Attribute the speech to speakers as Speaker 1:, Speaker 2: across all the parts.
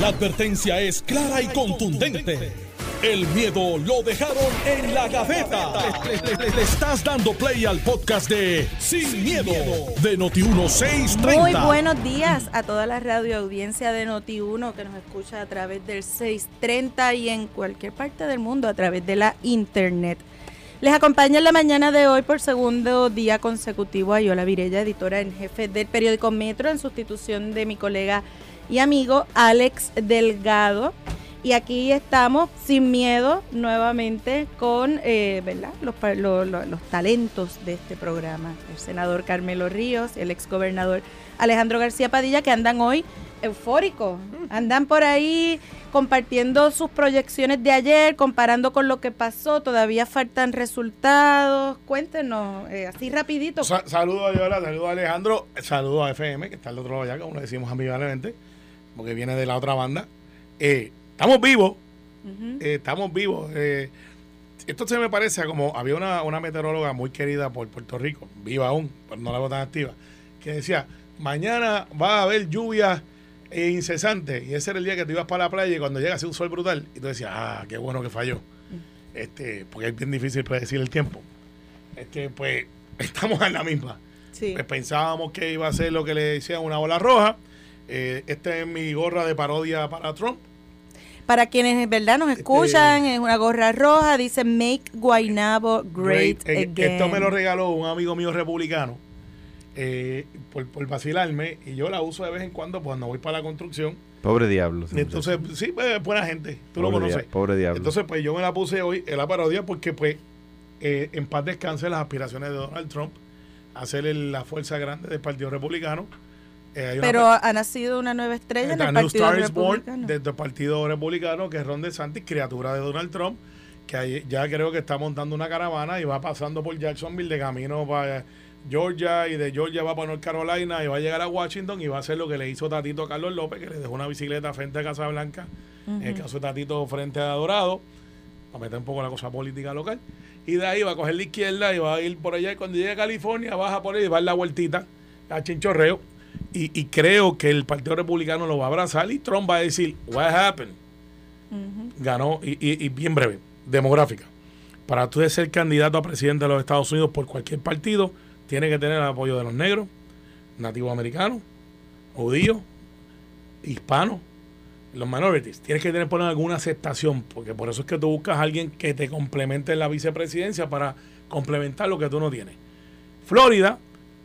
Speaker 1: La advertencia es clara y contundente. El miedo lo dejaron en la gaveta. Le, estás dando play al podcast de Sin, miedo, de Noti1630.
Speaker 2: Muy buenos días a toda la radio audiencia de Noti1 que nos escucha a través del 630 y en cualquier parte del mundo a través de la internet. Les acompaña en la mañana de hoy por segundo día consecutivo a Yola Virella, editora en jefe del periódico Metro, en sustitución de mi colega y amigo Alex Delgado. Y aquí estamos sin miedo nuevamente con eh, ¿verdad? Los, los, talentos de este programa. El senador Carmelo Ríos, el exgobernador Alejandro García Padilla, que andan hoy eufóricos. Andan por ahí compartiendo sus proyecciones de ayer, comparando con lo que pasó. Todavía faltan resultados. Cuéntenos, eh, así rapidito.
Speaker 3: saludos a Yola, saludos a Alejandro, saludos a FM, que está al otro lado ya, como le decimos amigablemente, porque viene de la otra banda. Eh, estamos vivos, eh, estamos vivos. Eh, esto se me parece a como había una, una meteoróloga muy querida por Puerto Rico, viva aún, pero no la veo tan activa, que decía, mañana va a haber lluvia incesante y ese era el día que tú ibas para la playa y cuando llega hace un sol brutal y tú decías, ah, qué bueno que falló. Este, porque es bien difícil predecir el tiempo. Este, pues estamos en la misma. Pues pensábamos que iba a ser lo que le decía una ola roja. Eh, esta es mi gorra de parodia para Trump.
Speaker 2: Para quienes verdad nos este, escuchan, es una gorra roja, dice Make Guaynabo Great, eh, Again.
Speaker 3: Esto me lo regaló un amigo mío republicano eh, por, por, vacilarme y yo la uso de vez en cuando cuando voy para la construcción.
Speaker 4: Pobre diablo.
Speaker 3: Entonces, sí, pues, buena gente, tú lo conoces.
Speaker 4: pobre diablo.
Speaker 3: Entonces, pues yo me la puse hoy en la parodia porque, pues, eh, en paz descanse las aspiraciones de Donald Trump a ser la fuerza grande del Partido Republicano
Speaker 2: eh, Pero ha nacido una nueva estrella en el Partido Republicano.
Speaker 3: Desde el Partido Republicano, que es Ron DeSantis, criatura de Donald Trump, que ya creo que está montando una caravana y va pasando por Jacksonville de camino para Georgia y de Georgia va para North Carolina y va a llegar a Washington y va a hacer lo que le hizo Tatito a Carlos López, que le dejó una bicicleta frente a Casa Blanca, en el caso de Tatito frente a Dorado, para meter un poco la cosa política local. Y de ahí va a coger la izquierda y va a ir por allá y cuando llegue a California baja por ahí y va a dar la vueltita a Chinchorreo y, creo que el Partido Republicano lo va a abrazar y Trump va a decir, what happened? Ganó, y, bien breve, demográfica. Para tú ser candidato a presidente de los Estados Unidos por cualquier partido, tiene que tener el apoyo de los negros, nativos americanos, judíos, hispanos, los minorities. Tienes que tener por alguna aceptación, porque por eso es que tú buscas a alguien que te complemente en la vicepresidencia para complementar lo que tú no tienes. Florida,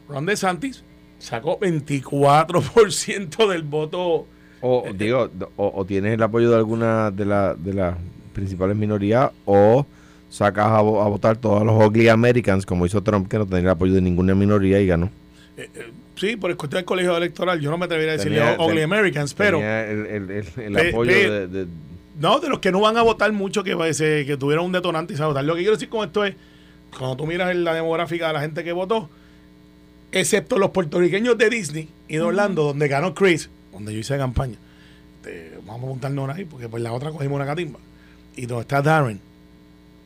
Speaker 3: Ron DeSantis, sacó 24% del voto.
Speaker 4: O este, digo, o, tienes el apoyo de alguna de, la, de las principales minorías o sacas a, votar todos los ugly Americans, como hizo Trump, que no tenía el apoyo de ninguna minoría y ganó.
Speaker 3: Eh, eh, sí, por el cuestión del colegio electoral, yo no me atrevería a decirle ugly Americans, pero...
Speaker 4: El, apoyo de,
Speaker 3: No, de los que no van a votar mucho, que, que tuvieron un detonante y se votar. Lo que quiero decir con esto es, cuando tú miras la demográfica de la gente que votó, excepto los puertorriqueños de Disney y de Orlando, donde ganó Chris, donde yo hice campaña. vamos a montarnos ahí, porque por la otra cogimos una catimba. Y donde está Darren.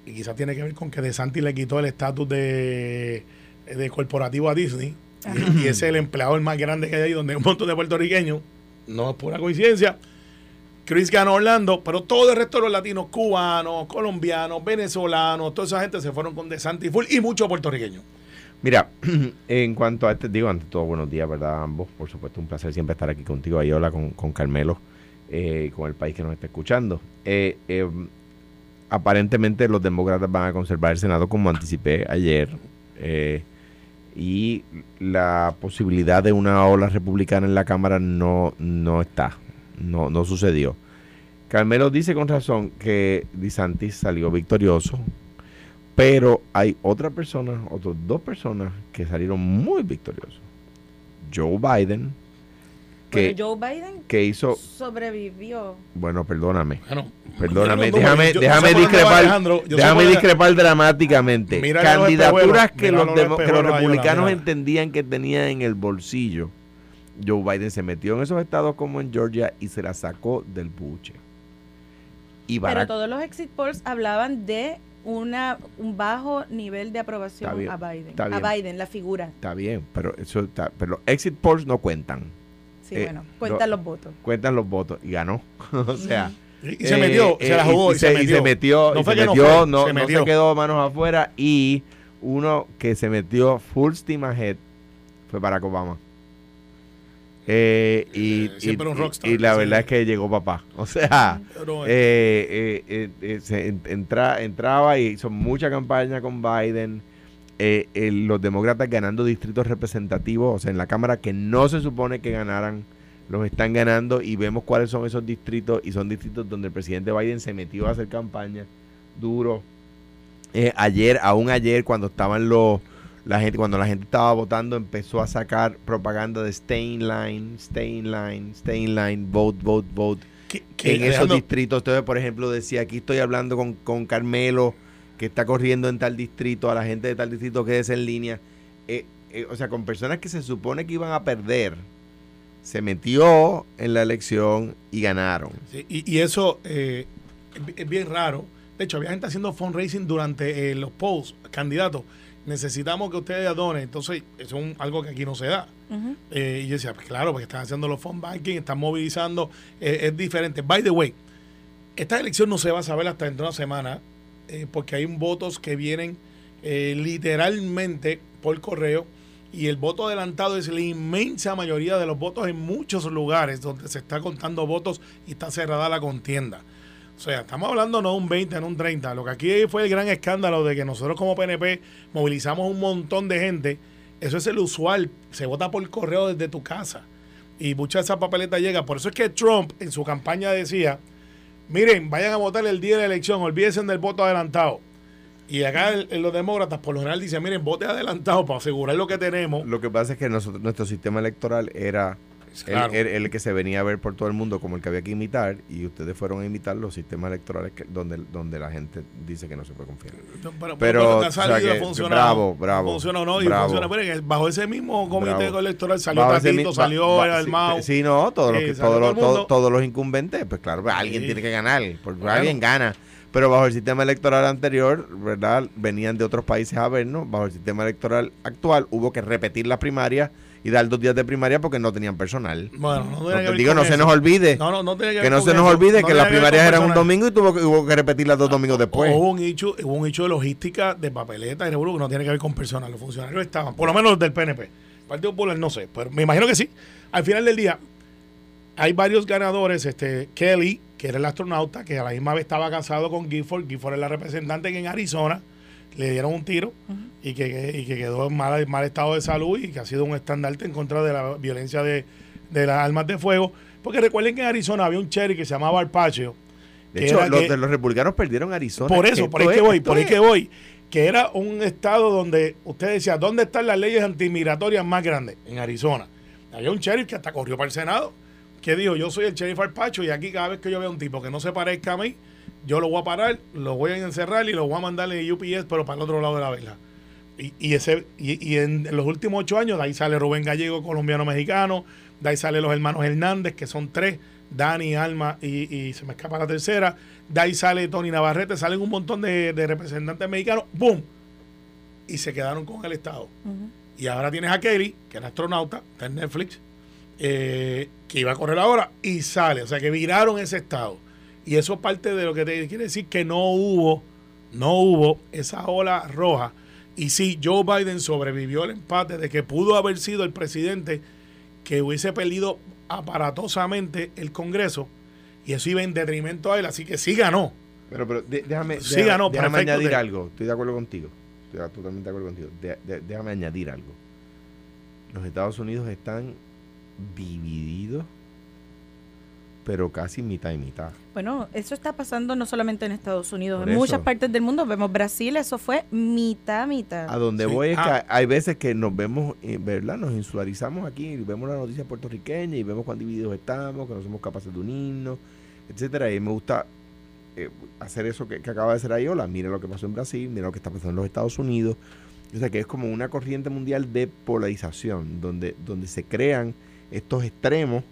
Speaker 3: Y quizás tiene que ver con que De Santi le quitó el estatus de, de, corporativo a Disney. Y, es el empleador más grande que hay ahí, donde hay un montón de puertorriqueños. No es pura coincidencia. Chris ganó Orlando, pero todo el resto de los latinos, cubanos, colombianos, venezolanos, toda esa gente se fueron con De Santi full y muchos puertorriqueños.
Speaker 4: Mira, en cuanto a este, digo, ante todo, buenos días, ¿verdad? Ambos, por supuesto, un placer siempre estar aquí contigo, ahí hola con, con Carmelo, eh, con el país que nos está escuchando. Eh, eh, aparentemente los demócratas van a conservar el Senado como anticipé ayer y la posibilidad de una ola republicana en la Cámara no, no está, no, no sucedió. Carmelo dice con razón que DeSantis salió victorioso, pero hay otra persona, otras dos personas que salieron muy victoriosos. Joe Biden,
Speaker 2: que, Joe Biden
Speaker 4: que hizo
Speaker 2: sobrevivió.
Speaker 4: Bueno, perdóname. perdóname, déjame, déjame discrepar, déjame discrepar dramáticamente. Candidaturas que los, que los republicanos entendían que tenían en el bolsillo. Joe Biden se metió en esos estados como en Georgia y se la sacó del buche.
Speaker 2: Y Pero todos los exit polls hablaban de una, un bajo nivel de aprobación a Biden. A Biden, la figura.
Speaker 4: Está bien, pero eso está, pero exit polls no cuentan.
Speaker 2: Sí,
Speaker 4: Eh,
Speaker 2: bueno, cuentan
Speaker 4: lo-
Speaker 2: los votos.
Speaker 4: cuentan los votos y ganó. o sea,
Speaker 3: Y, y se metió,
Speaker 4: eh,
Speaker 3: se la jugó
Speaker 4: y,
Speaker 3: y, se, metió.
Speaker 4: y se metió,
Speaker 3: No
Speaker 4: y
Speaker 3: fue
Speaker 4: se
Speaker 3: que no
Speaker 4: metió,
Speaker 3: fue,
Speaker 4: no,
Speaker 3: se
Speaker 4: no se quedó manos afuera y uno que se metió full steam ahead fue Barack Obama. Eh, y,
Speaker 3: Eh, siempre
Speaker 4: y-
Speaker 3: un rockstar,
Speaker 4: y la
Speaker 3: sí.
Speaker 4: verdad es que llegó papá. O sea,
Speaker 3: Pero, eh,
Speaker 4: eh, se en- entra, entraba y hizo mucha campaña con Biden. los demócratas ganando distritos representativos, o sea, en la Cámara que no se supone que ganaran, los están ganando y vemos cuáles son esos distritos y son distritos donde el presidente Biden se metió a hacer campaña duro. Eh, ayer, aún ayer, cuando estaban los la gente, cuando la gente estaba votando, empezó a sacar propaganda de stay in line, stay in line, stay in line, vote, vote, vote en esos distritos. Entonces, por ejemplo, decía, aquí estoy hablando con, con Carmelo, que está corriendo en tal distrito, a la gente de tal distrito que es en línea. Eh, eh, o sea, con personas que se supone que iban a perder, se metió en la elección y ganaron.
Speaker 3: Sí, y, y eso eh, es bien raro. De hecho, había gente haciendo fundraising durante eh, los polls, candidatos. Necesitamos que ustedes donen. Entonces, eso es un- algo que aquí no se da. Eh, y yo decía, pues claro, porque están haciendo los fund banking, están movilizando, eh, es diferente. By the way, esta elección no se va a saber hasta dentro de una semana, eh, porque hay votos que vienen eh, literalmente por correo y el voto adelantado es la inmensa mayoría de los votos en muchos lugares donde se está contando votos y está cerrada la contienda. O sea, estamos hablando no de un 20, no un 30. Lo que aquí fue el gran escándalo de que nosotros como PNP movilizamos un montón de gente. Eso es el usual. Se vota por correo desde tu casa. Y mucha de esa papeleta llega. Por eso es que Trump en su campaña decía, miren, vayan a votar el día de la elección, olvídense del voto adelantado. Y acá los demócratas por lo general dicen, miren, vote adelantado para asegurar lo que tenemos.
Speaker 4: Lo que pasa es que nuestro sistema electoral era
Speaker 3: Claro.
Speaker 4: el, el- el que se venía a ver por todo el mundo como el que había que imitar y ustedes fueron a imitar los sistemas electorales que, donde, donde la gente dice que no se puede confiar.
Speaker 3: Pero,
Speaker 4: o sea que- bravo, bravo,
Speaker 3: Funciona o no, y
Speaker 4: bravo.
Speaker 3: funciona. Bajo ese mismo comité
Speaker 4: Bravo.
Speaker 3: electoral salió Tatito,
Speaker 4: mi-
Speaker 3: salió
Speaker 4: ba-
Speaker 3: el Almao.
Speaker 4: Sí, sí, no, todos los, que- todos,
Speaker 3: todo
Speaker 4: todos, todos los incumbentes, pues claro, pues, alguien
Speaker 3: Sí.
Speaker 4: tiene que ganar, porque alguien gana. Pero bajo el sistema electoral anterior, ¿verdad? Venían de otros países a vernos. Bajo el sistema electoral actual hubo que repetir las primarias y dar dos días de primaria porque no tenían personal.
Speaker 3: Bueno, no
Speaker 4: No
Speaker 3: que
Speaker 4: digo, no se
Speaker 3: eso.
Speaker 4: nos olvide.
Speaker 3: No, no, no tiene
Speaker 4: que no se nos olvide
Speaker 3: No
Speaker 4: que las primarias eran un domingo y tuvo que, hubo que repetirlas dos domingos después.
Speaker 3: Hubo un hecho, hubo un hecho de logística de papeleta y que no tiene que ver con personal. Los funcionarios estaban, por lo menos los del PNP. Partido Popular no sé, pero me imagino que sí. Al final del día, hay varios ganadores. Este Kelly, que era el astronauta, que a la misma vez estaba casado con Gifford. Gifford es la representante en Arizona le dieron un tiro y, que, y que quedó en mal, mal estado de salud y que ha sido un estandarte en contra de la violencia de, de las armas de fuego. Porque recuerden que en Arizona había un cherry que se llamaba Arpacho.
Speaker 4: de hecho, los,
Speaker 3: que-
Speaker 4: de los republicanos perdieron Arizona.
Speaker 3: por eso, por ahí que voy, por ahí
Speaker 4: es-
Speaker 3: que voy. Que era un estado donde usted decía, ¿dónde están las leyes antimigratorias más grandes? En Arizona. Había un sheriff que hasta corrió para el Senado, que dijo, yo soy el sheriff Arpacho y aquí cada vez que yo veo un tipo que no se parezca a mí, yo lo voy a parar, lo voy a encerrar y lo voy a mandarle UPS, pero para el otro lado de la vela. Y, y ese, y, y en los últimos ocho años, de ahí sale Rubén Gallego, colombiano-mexicano, de ahí sale los hermanos Hernández, que son tres, Dani, Alma y, y se me escapa la tercera, de ahí sale Tony Navarrete, salen un montón de, de representantes mexicanos, ¡boom! Y se quedaron con el Estado. Y ahora tienes a Kelly, que era astronauta, está en Netflix, eh, que iba a correr ahora y sale. O sea que viraron ese estado. Y eso es parte de lo que te quiere decir que no hubo, no hubo esa ola roja. Y sí, Joe Biden sobrevivió al empate de que pudo haber sido el presidente que hubiese perdido aparatosamente el Congreso. Y eso iba en detrimento a él. Así que sí ganó.
Speaker 4: Pero, pero de- déjame,
Speaker 3: Sí
Speaker 4: déjame,
Speaker 3: ganó,
Speaker 4: déjame añadir
Speaker 3: de-
Speaker 4: algo. Estoy de acuerdo contigo. Estoy totalmente de acuerdo contigo. De- déjame añadir algo. Los Estados Unidos están divididos, pero casi mitad y mitad.
Speaker 2: Bueno, eso está pasando no solamente en Estados Unidos,
Speaker 4: Por
Speaker 2: en muchas partes del mundo. Vemos Brasil, eso fue mitad, mitad.
Speaker 4: A donde
Speaker 3: Sí.
Speaker 4: voy es
Speaker 3: Ah.
Speaker 4: que hay veces que nos vemos, eh, ¿verdad? Nos insularizamos aquí y vemos la noticia puertorriqueña y vemos cuán divididos estamos, que no somos capaces de unirnos, etcétera. Y me gusta eh, hacer eso que, que acaba de hacer Ayola. Mira lo que pasó en Brasil, mira lo que está pasando en los Estados Unidos. O sea que es como una corriente mundial de polarización, donde, donde se crean estos extremos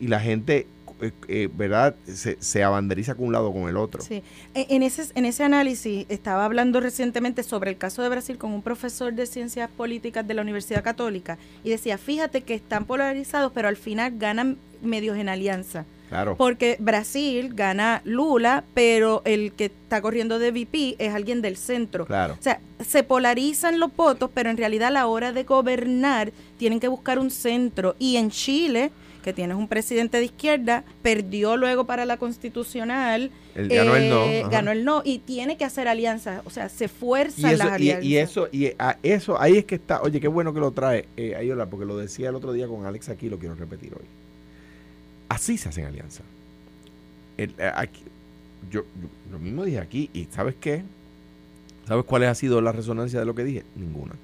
Speaker 4: y la gente eh, eh, ¿verdad? Se, se abanderiza con un lado o con el otro.
Speaker 2: Sí. E- En ese, en ese análisis estaba hablando recientemente sobre el caso de Brasil con un profesor de ciencias políticas de la Universidad Católica y decía, fíjate que están polarizados, pero al final ganan medios en alianza.
Speaker 4: Claro.
Speaker 2: Porque Brasil gana Lula, pero el que está corriendo de VP es alguien del centro.
Speaker 4: Claro.
Speaker 2: O sea, se polarizan los votos, pero en realidad a la hora de gobernar tienen que buscar un centro. Y en Chile, que tienes un presidente de izquierda, perdió luego para la constitucional.
Speaker 4: Él ganó el no,
Speaker 2: eh,
Speaker 4: ajá.
Speaker 2: ganó el no y tiene que hacer alianzas. O sea, se
Speaker 4: Y
Speaker 2: fuerzan
Speaker 4: eso,
Speaker 2: las alianzas.
Speaker 4: y eso, y a eso, ahí es que está, oye, qué bueno que lo trae, eh, Ayola, porque lo decía el otro día con Alex aquí, lo quiero repetir hoy. Así se hacen alianzas. El, eh, aquí- yo, yo lo mismo dije aquí, y ¿sabes qué? ¿Sabes cuál ha sido la resonancia de lo que dije? Ninguna.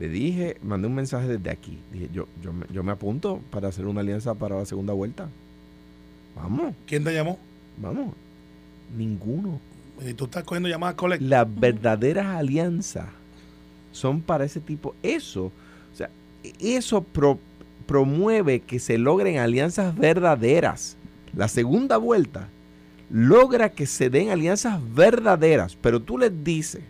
Speaker 4: Le dije, mandé un mensaje desde aquí. Dije, yo, yo, me, yo me apunto para hacer una alianza para la segunda vuelta. Vamos,
Speaker 3: ¿Quién te llamó?
Speaker 4: vamos. Ninguno.
Speaker 3: Y tú estás cogiendo llamadas colectas.
Speaker 4: Las verdaderas alianzas son para ese tipo. Eso, o sea, eso pro- promueve que se logren alianzas verdaderas. La segunda vuelta logra que se den alianzas verdaderas, pero tú les dices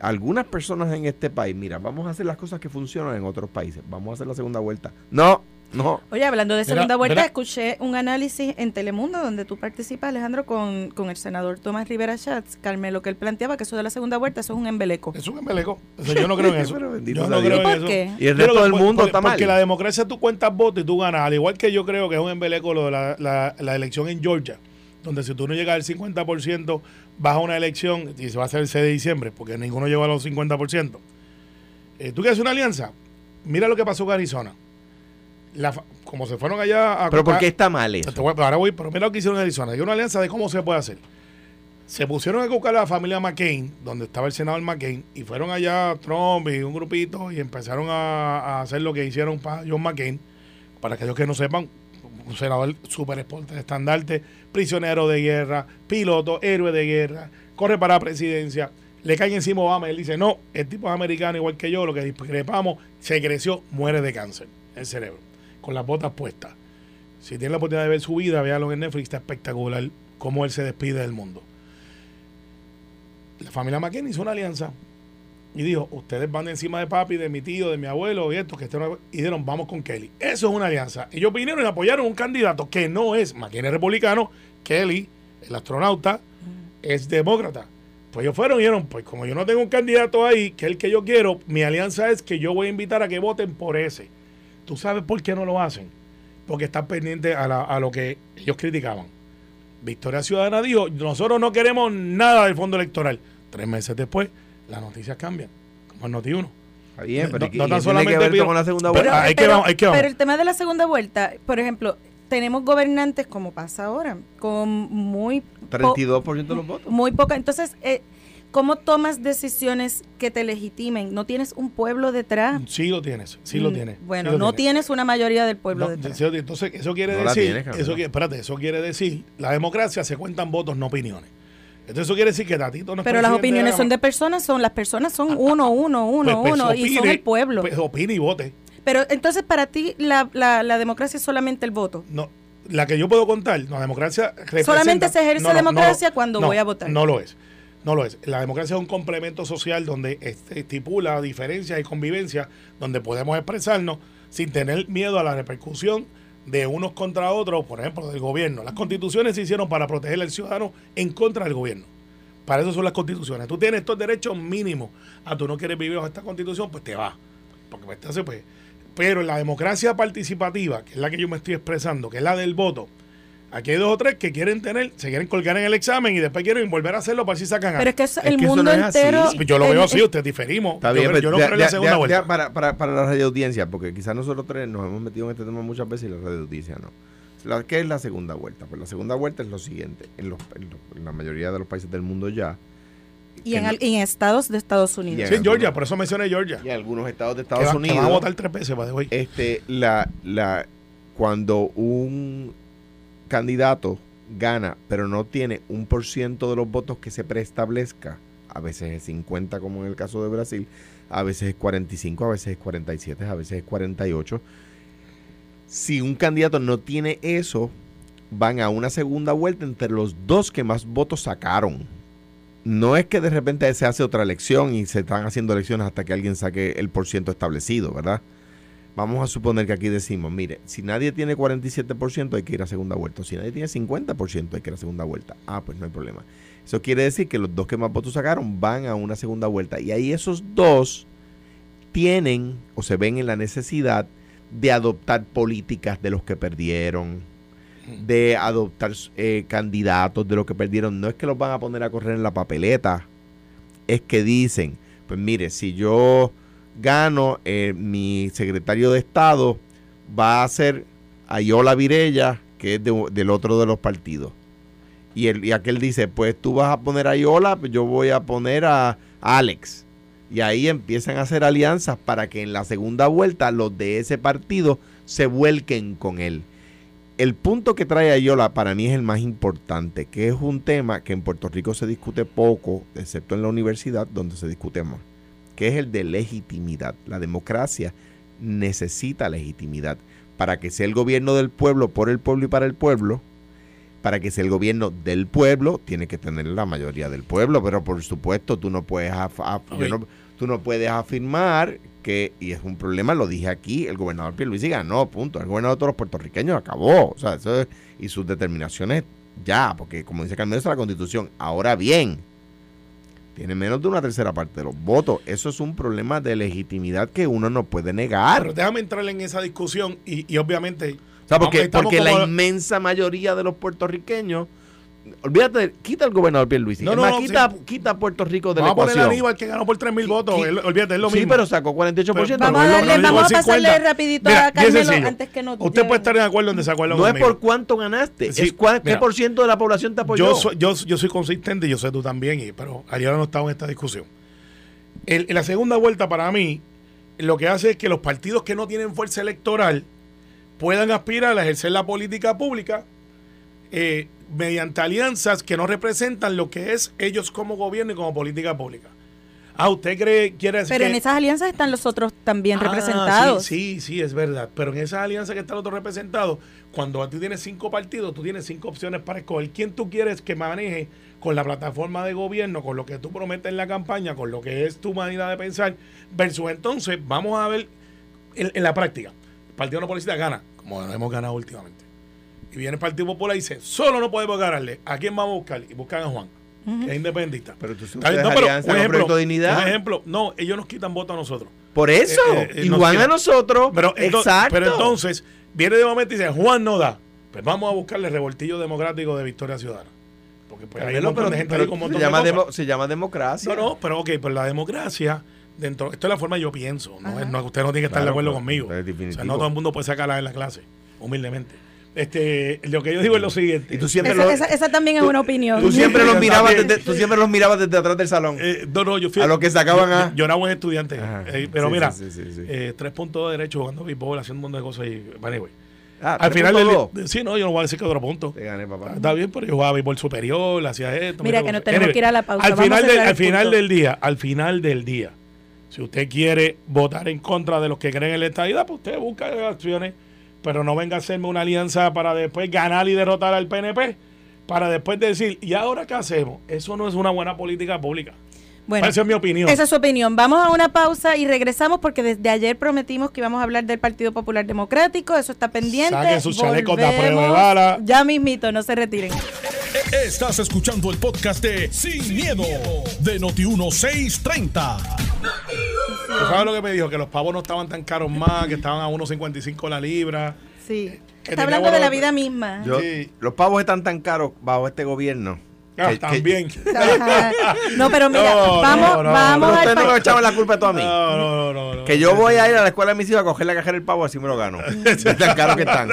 Speaker 4: algunas personas en este país, mira, vamos a hacer las cosas que funcionan en otros países, vamos a hacer la segunda vuelta. No, no.
Speaker 2: Oye, hablando de
Speaker 3: Mira,
Speaker 2: segunda vuelta,
Speaker 3: mira.
Speaker 2: escuché un análisis en Telemundo donde tú participas, Alejandro, con, con el senador Tomás Rivera Schatz, Carmelo, que él planteaba que eso de la segunda vuelta, eso es un embeleco.
Speaker 3: Es un embeleco. O sea, yo no creo en eso.
Speaker 4: Pero bendito
Speaker 3: yo
Speaker 4: sea
Speaker 3: no creo
Speaker 2: ¿Y
Speaker 3: en
Speaker 2: por
Speaker 3: eso.
Speaker 2: qué?
Speaker 4: Y el resto
Speaker 3: que-
Speaker 4: del mundo
Speaker 3: porque-
Speaker 4: está mal.
Speaker 3: Porque la democracia tú cuentas votos y tú ganas. Al igual que yo creo que es un embeleco lo de la, la- la elección en Georgia, donde si tú no llegas al 50%, vas a una elección y se va a hacer el 6 de diciembre, porque ninguno llegó a los 50%. Eh, ¿Tú quieres una alianza? Mira lo que pasó con Arizona. La como se fueron allá a...
Speaker 4: Pero ¿por qué está mal eso?
Speaker 3: ahora voy, pero mira lo que hicieron en Arizona. Hay una alianza de cómo se puede hacer. Se pusieron a buscar a la familia McCain, donde estaba el senador McCain, y fueron allá Trump y un grupito y empezaron a, a hacer lo que hicieron para John McCain. Para aquellos que no sepan, un senador super estandarte, prisionero de guerra, piloto, héroe de guerra, corre para la presidencia. Le cae encima Obama y él dice, no, el tipo es americano igual que yo, lo que discrepamos, se creció, muere de cáncer, el cerebro, con las botas puestas. Si tiene la oportunidad de ver su vida, véalo en Netflix, está espectacular cómo él se despide del mundo. La familia McKinney hizo una alianza y dijo, ustedes van de encima de papi, de mi tío, de mi abuelo y esto, que este no-". y dijeron, vamos con Kelly. Eso es una alianza. Ellos vinieron y apoyaron un candidato que no es McKinney es republicano, Kelly, el astronauta, es demócrata. Pues ellos fueron y dijeron, pues como yo no tengo un candidato ahí, que es el que yo quiero, mi alianza es que yo voy a invitar a que voten por ese. ¿Tú sabes por qué no lo hacen? Porque están pendientes a, la- a lo que ellos criticaban. Victoria Ciudadana dijo, nosotros no queremos nada del fondo electoral. Tres meses después, las noticias cambian, como el Noti 1.
Speaker 4: Está bien, pero
Speaker 3: No-
Speaker 4: ¿y qué-
Speaker 3: no
Speaker 4: y
Speaker 3: tan
Speaker 4: que
Speaker 3: solamente
Speaker 4: ver
Speaker 3: pido-
Speaker 4: con la segunda
Speaker 3: Pero-
Speaker 4: vuelta?
Speaker 3: que vamos, ahí que vamos.
Speaker 2: pero el tema de la segunda vuelta, por ejemplo, tenemos gobernantes como pasa ahora, con muy po-
Speaker 4: 32% de los votos.
Speaker 2: muy poca. Entonces, eh, ¿cómo tomas decisiones que te legitimen? No tienes un pueblo detrás.
Speaker 3: Sí lo tienes, sí lo
Speaker 2: Mm,
Speaker 3: tienes.
Speaker 2: Bueno,
Speaker 3: sí lo
Speaker 2: no
Speaker 3: tienes.
Speaker 2: tienes una mayoría del pueblo
Speaker 3: No,
Speaker 2: detrás.
Speaker 3: sí, entonces, eso quiere
Speaker 4: No la
Speaker 3: decir,
Speaker 4: tienes,
Speaker 3: eso quiere, espérate, eso quiere decir, la democracia se cuentan votos, no opiniones. Entonces eso quiere decir que Tatito no es
Speaker 2: Pero las opiniones
Speaker 3: la
Speaker 2: son de personas, son las personas son uno, uno, uno,
Speaker 3: Pues- pues
Speaker 2: uno, y son el pueblo.
Speaker 3: Pues opine y vote.
Speaker 2: Pero entonces para ti la, la, la democracia es solamente el voto.
Speaker 3: No, la que yo puedo contar, no, la democracia representa-
Speaker 2: Solamente se ejerce
Speaker 3: no, no,
Speaker 2: democracia
Speaker 3: no,
Speaker 2: cuando voy a votar.
Speaker 3: No lo es. No lo es. La democracia es un complemento social donde este, estipula diferencias y convivencia, donde podemos expresarnos sin tener miedo a la repercusión de unos contra otros, por ejemplo, del gobierno. Las constituciones se hicieron para proteger al ciudadano en contra del gobierno. Para eso son las constituciones. Tú tienes estos derechos mínimos. Ah, tú no quieres vivir bajo esta constitución, pues te vas. Porque pues, entonces, pues, pero la democracia participativa, que es la que yo me estoy expresando, que es la del voto, aquí hay dos o tres que quieren tener, se quieren colgar en el examen y después quieren volver a hacerlo para ver si sacan algo.
Speaker 2: Pero es que eso-
Speaker 4: Es
Speaker 2: el
Speaker 4: que
Speaker 2: mundo
Speaker 4: no es así.
Speaker 2: entero.
Speaker 3: Yo lo veo así, ustedes diferimos.
Speaker 4: Está
Speaker 3: yo
Speaker 4: bien,
Speaker 3: creo-
Speaker 4: pero
Speaker 3: yo no creo en la segunda
Speaker 4: ya-
Speaker 3: vuelta.
Speaker 4: ya para, para, para la radio audiencia, porque quizás nosotros tres nos hemos metido en este tema muchas veces y la radio audiencia no. La, ¿Qué es la segunda vuelta? Pues la segunda vuelta es lo siguiente. En, los, en los- en la mayoría de los países del mundo ya.
Speaker 2: y,
Speaker 4: que
Speaker 2: en, en estados de Estados Unidos.
Speaker 3: Sí, en Georgia, por eso mencioné Georgia.
Speaker 4: y algunos estados de
Speaker 3: Que,
Speaker 4: Estados
Speaker 3: va- que
Speaker 4: Unidos.
Speaker 3: van a votar tres veces, by the way.
Speaker 4: este, la, la, cuando un candidato gana, pero no tiene un por ciento de los votos que se preestablezca, a veces es 50 como en el caso de Brasil, a veces es 45, a veces es 47, a veces es 48. Si un candidato no tiene eso, van a una segunda vuelta entre los dos que más votos sacaron. No es que de repente se hace otra elección y se están haciendo elecciones hasta que alguien saque el porciento establecido, ¿verdad? Vamos a suponer que aquí decimos, mire, si nadie tiene 47% hay que ir a segunda vuelta. Si nadie tiene 50% hay que ir a segunda vuelta. Ah, pues no hay problema. Eso quiere decir que los dos que más votos sacaron van a una segunda vuelta. Y ahí esos dos tienen o se ven en la necesidad de adoptar políticas de los que perdieron, de adoptar eh, candidatos de los que perdieron. No es que los van a poner a correr en la papeleta, es que dicen, pues mire, si yo gano, eh, mi secretario de Estado va a ser Ayola Virella, que es del otro de los partidos. Y, el, y aquel dice, pues tú vas a poner a Ayola, pues yo voy a poner a Alex. Y ahí empiezan a hacer alianzas para que en la segunda vuelta los de ese partido se vuelquen con él. El punto que trae Ayola para mí es el más importante, que es un tema que en Puerto Rico se discute poco, excepto en la universidad donde se discute más, que es el de legitimidad. La democracia necesita legitimidad para que sea el gobierno del pueblo, por el pueblo y para el pueblo, para que sea el gobierno del pueblo, tiene que tener la mayoría del pueblo, pero por supuesto tú no puedes, tú no puedes afirmar que, y es un problema, lo dije aquí, el gobernador Pierluisi ganó, punto. El gobernador de todos los puertorriqueños acabó, o sea, eso y sus determinaciones ya, porque como dice Carmelo, es la constitución. Ahora bien, tiene menos de una tercera parte de los votos. Eso es un problema de legitimidad que uno no puede negar.
Speaker 3: Pero déjame entrar en esa discusión y, y obviamente
Speaker 4: porque, porque la inmensa mayoría de los puertorriqueños Olvídate, quita el gobernador Pierluisi. No, no, quita, quita Puerto Rico de
Speaker 3: vamos
Speaker 4: la ecuación.
Speaker 3: Vamos a poner a Aníbal que ganó por 3 mil votos. olvídate, es lo mismo.
Speaker 4: Sí, pero sacó 48%.
Speaker 2: vamos, a, darle, vamos a pasarle rapidito a Carmelo antes que no
Speaker 3: Usted puede estar de acuerdo en desacuerdo
Speaker 4: No es por cuánto ganaste, es qué por ciento de la población te apoyó.
Speaker 3: Yo soy, yo, yo soy consistente y yo sé tú también, y, pero Ariel no estaba en esta discusión. en la segunda vuelta, para mí, lo que hace es que los partidos que no tienen fuerza electoral puedan aspirar a ejercer la política pública eh, mediante alianzas que no representan lo que es ellos como gobierno y como política pública. Ah, usted cree, quiere
Speaker 2: decir Pero en esas alianzas están los otros también ah, representados.
Speaker 3: Sí, sí, sí, es verdad. Pero en esas alianzas que están los otros representados, cuando ti tienes cinco partidos, tú tienes cinco opciones para escoger quién tú quieres que maneje con la plataforma de gobierno, con lo que tú prometes en la campaña, con lo que es tu manera de pensar, versus entonces, vamos a ver en la práctica. Partido No Policía gana, como hemos ganado últimamente. Y viene el Partido Popular y dice, solo no podemos ganarle. ¿A quién vamos a buscar? Y buscan a Juan, que es independentista.
Speaker 4: Pero tú no, pero, un ejemplo,
Speaker 3: dignidad. Un ejemplo, no, ellos nos quitan votos a nosotros.
Speaker 4: Por eso, eh, eh, y Juan a nosotros.
Speaker 3: Pero, Exacto. pero entonces, viene de momento y dice, Juan no da. Pues vamos a buscarle el revoltillo democrático de Victoria Ciudadana. Porque pues hay un
Speaker 4: pero, de gente como se, llama se llama democracia.
Speaker 3: No, no, pero ok, pues la democracia dentro, esto es la forma que yo pienso, no, no usted no tiene que estar de acuerdo pues, conmigo. o sea, no todo el mundo puede sacarla en la clase, humildemente. Este, lo que yo digo es lo siguiente.
Speaker 2: Y tú siempre esa, esa, también es una opinión.
Speaker 4: Tú siempre los mirabas desde, tú siempre los mirabas desde atrás del salón.
Speaker 3: Eh, no, no, yo fui,
Speaker 4: a lo que sacaban a.
Speaker 3: Yo, era buen estudiante. Eh, pero mira, eh, tres puntos de derecho jugando béisbol, haciendo un montón de cosas y. Anyway. Ah, Al final del Sí, no, yo no voy a decir que otro punto.
Speaker 4: Te gané, papá.
Speaker 3: Está bien, pero yo jugaba béisbol superior, hacía esto.
Speaker 2: Mira, que no tenemos que ir a la pausa.
Speaker 3: Al final, del, al final del día, al final del día, si usted quiere votar en contra de los que creen en la estadidad, pues usted busca acciones, pero no venga a hacerme una alianza para después ganar y derrotar al PNP, para después decir, ¿y ahora qué hacemos? Eso no es una buena política pública.
Speaker 2: Bueno, esa es mi opinión. Esa es su opinión. Vamos a una pausa y regresamos porque desde ayer prometimos que íbamos a hablar del Partido Popular Democrático. Eso está pendiente.
Speaker 3: Saquen sus chalecos de prueba de bala.
Speaker 2: Ya mismito, no se retiren.
Speaker 1: Estás escuchando el podcast de Sin, miedo, de Noti1630.
Speaker 3: ¿Sabes lo que me dijo? Que los pavos no estaban tan caros más, que estaban a 1.55 la libra.
Speaker 2: Sí. Está hablando de la vida misma.
Speaker 4: Los pavos están tan caros bajo este gobierno
Speaker 3: Ah, también.
Speaker 2: no, pero mira, vamos, vamos.
Speaker 4: Pero usted no me echaba la culpa a todo a mí. No, no, no, Que yo voy a ir a la escuela de mis hijos a coger la cajera del pavo, así me lo gano. tan caro que están.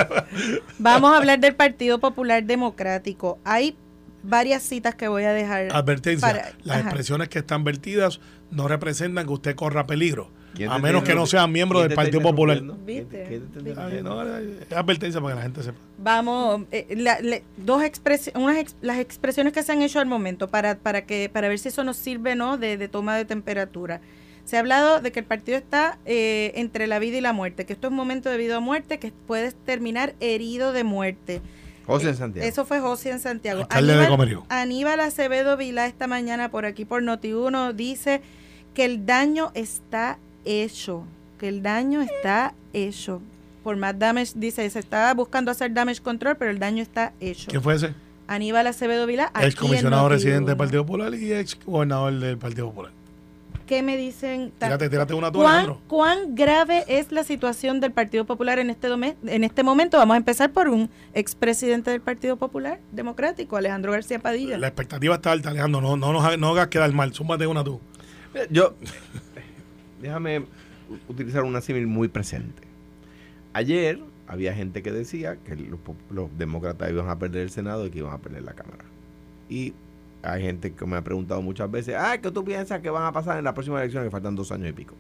Speaker 2: Vamos a hablar del Partido Popular Democrático. Hay varias citas que voy a dejar.
Speaker 3: Advertencia. las expresiones que están vertidas no representan que usted corra peligro. A menos que no sea miembro del Partido Popular. ¿Viste? es advertencia para que la gente sepa.
Speaker 2: Vamos, eh, dos expresiones, las expresiones que se han hecho al momento para, para, que, para ver si eso nos sirve no de, de toma de temperatura. Se ha hablado de que el partido está eh, entre la vida y la muerte, que esto es un momento de vida o muerte, que puedes terminar herido de muerte.
Speaker 4: José en Santiago.
Speaker 2: Eso fue José en Santiago. Aníbal Acevedo Vilá esta mañana por aquí por Noti1 dice que el daño está hecho, que el daño está hecho. Por más damage, dice, se está buscando hacer damage control, pero el daño está hecho.
Speaker 3: ¿Quién fue ese?
Speaker 2: Aníbal Acevedo Vilá,
Speaker 3: Ex comisionado
Speaker 2: Noti1.
Speaker 3: residente del Partido Popular y ex gobernador del Partido Popular.
Speaker 2: ¿Qué me dicen?
Speaker 3: Tírate, tírate una tú,
Speaker 2: ¿Cuán, cuán grave es la situación del Partido Popular en este, en este momento? Vamos a empezar por un expresidente del Partido Popular Democrático, Alejandro García Padilla.
Speaker 3: La expectativa está alta, Alejandro. No, no, nos no hagas quedar mal. Zúmbate una tú.
Speaker 4: Yo, déjame utilizar una símil muy presente. Ayer había gente que decía que los, demócratas iban a perder el Senado y que iban a perder la Cámara. Y hay gente que me ha preguntado muchas veces, ah, ¿qué tú piensas que van a pasar en la próxima elección que faltan dos años y pico?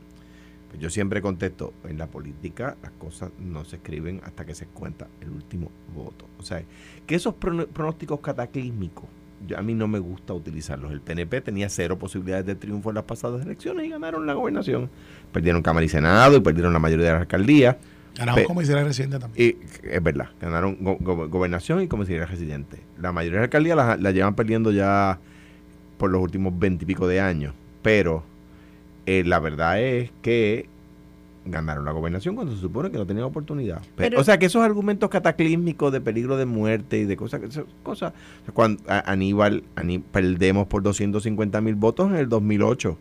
Speaker 4: Pues yo siempre contesto, en la política las cosas no se escriben hasta que se cuenta el último voto. O sea, que esos pronósticos cataclísmicos, yo- a mí no me gusta utilizarlos. El PNP tenía cero posibilidades de triunfo en las pasadas elecciones y ganaron la gobernación. Perdieron Cámara y Senado y perdieron la mayoría de las alcaldías.
Speaker 3: Ganamos
Speaker 4: Pe-
Speaker 3: el residente también.
Speaker 4: Y es verdad, ganaron go- go- gobernación y comisaría residente. La mayoría de las alcaldías las la llevan perdiendo ya por los últimos veintipico de años. Pero eh, la verdad es que ganaron la gobernación cuando se supone que no tenían oportunidad.
Speaker 2: Pero-
Speaker 4: o sea que esos argumentos cataclísmicos de peligro de muerte y de cosas, cosas cuando a- Aníbal, Aní- perdemos por 250 mil votos en el 2008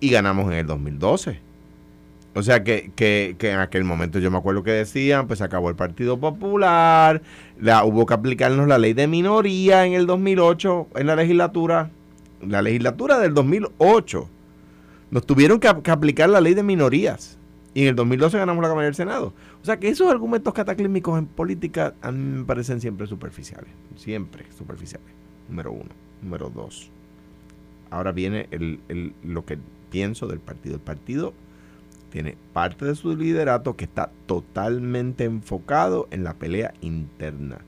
Speaker 4: y ganamos en el 2012. O sea que, que, que en aquel momento yo me acuerdo que decían, pues se acabó el Partido Popular, la, hubo que aplicarnos la ley de minoría en el 2008, en la legislatura, la legislatura del 2008. Nos tuvieron que aplicar la ley de minorías. Y en el 2012 ganamos la Cámara del Senado. O sea que esos argumentos cataclísmicos en política a mí me parecen siempre superficiales. Siempre superficiales. Número uno. Número dos. Ahora viene lo que pienso del partido. El partido tiene parte de su liderato que está totalmente enfocado en la pelea interna.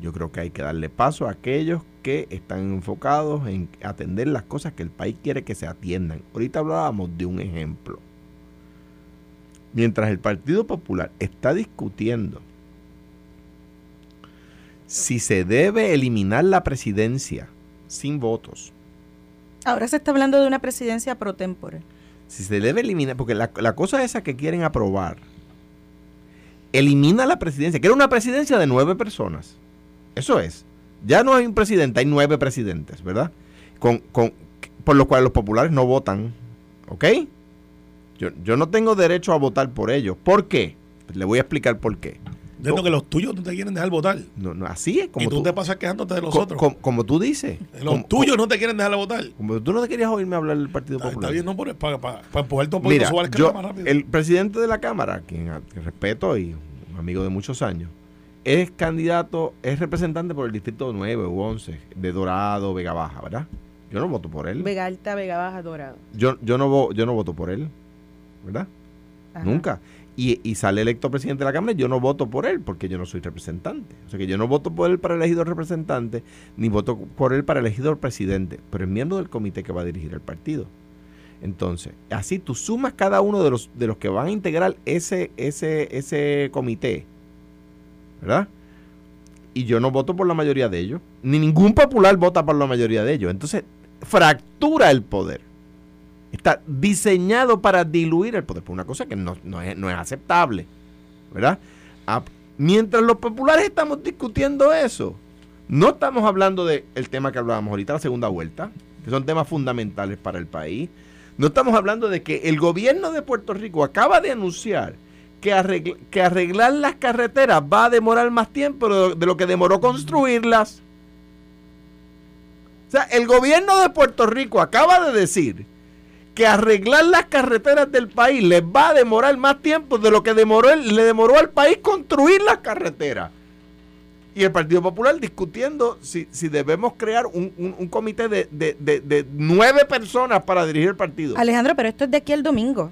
Speaker 4: Yo creo que hay que darle paso a aquellos que están enfocados en atender las cosas que el país quiere que se atiendan. Ahorita hablábamos de un ejemplo. Mientras el Partido Popular está discutiendo si se debe eliminar la presidencia sin votos,
Speaker 2: Ahora se está hablando de una presidencia pro tempore.
Speaker 4: si se debe eliminar, porque la, la cosa esa que quieren aprobar, elimina la presidencia, que era una presidencia de nueve personas. Eso es. Ya no hay un presidente, hay nueve presidentes, ¿verdad? Con, con, por lo cual los populares no votan. ¿Ok? Yo, yo no tengo derecho a votar por ellos. ¿Por qué? Pues le voy a explicar por qué.
Speaker 3: Dentro que los tuyos no te quieren dejar votar.
Speaker 4: No, no, así es como
Speaker 3: y tú, te pasas quejándote de los
Speaker 4: co-
Speaker 3: otros.
Speaker 4: co- como tú dices.
Speaker 3: los
Speaker 4: Como-
Speaker 3: tuyos no te quieren dejar votar.
Speaker 4: Como tú no te querías oírme hablar del Partido
Speaker 3: Está,
Speaker 4: Popular.
Speaker 3: está bien, no por, para, para, para empujarte un poquito,
Speaker 4: Mira, yo,
Speaker 3: más rápido.
Speaker 4: el presidente de la Cámara, quien a- que respeto y un amigo de muchos años, es candidato, es representante por el distrito 9 u 11 de Dorado, Vega Baja, ¿verdad? Yo no voto por él.
Speaker 2: Vega Alta, Vega Baja, Dorado.
Speaker 4: Yo, yo, no, yo no voto por él, ¿verdad?
Speaker 2: Ajá.
Speaker 4: Nunca. Y, y sale electo presidente de la Cámara, yo no voto por él porque yo no soy representante. O sea que yo no voto por él para elegido representante, ni voto por él para elegido presidente, pero es miembro del comité que va a dirigir el partido. Entonces, así tú sumas cada uno de los, de los que van a integrar ese, ese, ese comité, ¿verdad? Y yo no voto por la mayoría de ellos, ni ningún popular vota por la mayoría de ellos. Entonces, fractura el poder. Está diseñado para diluir el poder, por una cosa que no, no es, no es aceptable, ¿verdad? Ah, mientras los populares estamos discutiendo eso, no estamos hablando del tema que hablábamos ahorita, la segunda vuelta, que son temas fundamentales para el país. No estamos hablando de que el gobierno de Puerto Rico acaba de anunciar que, arregl- que arreglar las carreteras va a demorar más tiempo de, de lo que demoró construirlas. O sea, el gobierno de Puerto Rico acaba de decir que arreglar las carreteras del país les va a demorar más tiempo de lo que demoró el- le demoró al país construir las carreteras. Y el Partido Popular discutiendo si, si debemos crear un, un- un comité de, de- de- de nueve personas para dirigir el partido.
Speaker 2: Alejandro, pero esto es de aquí el domingo.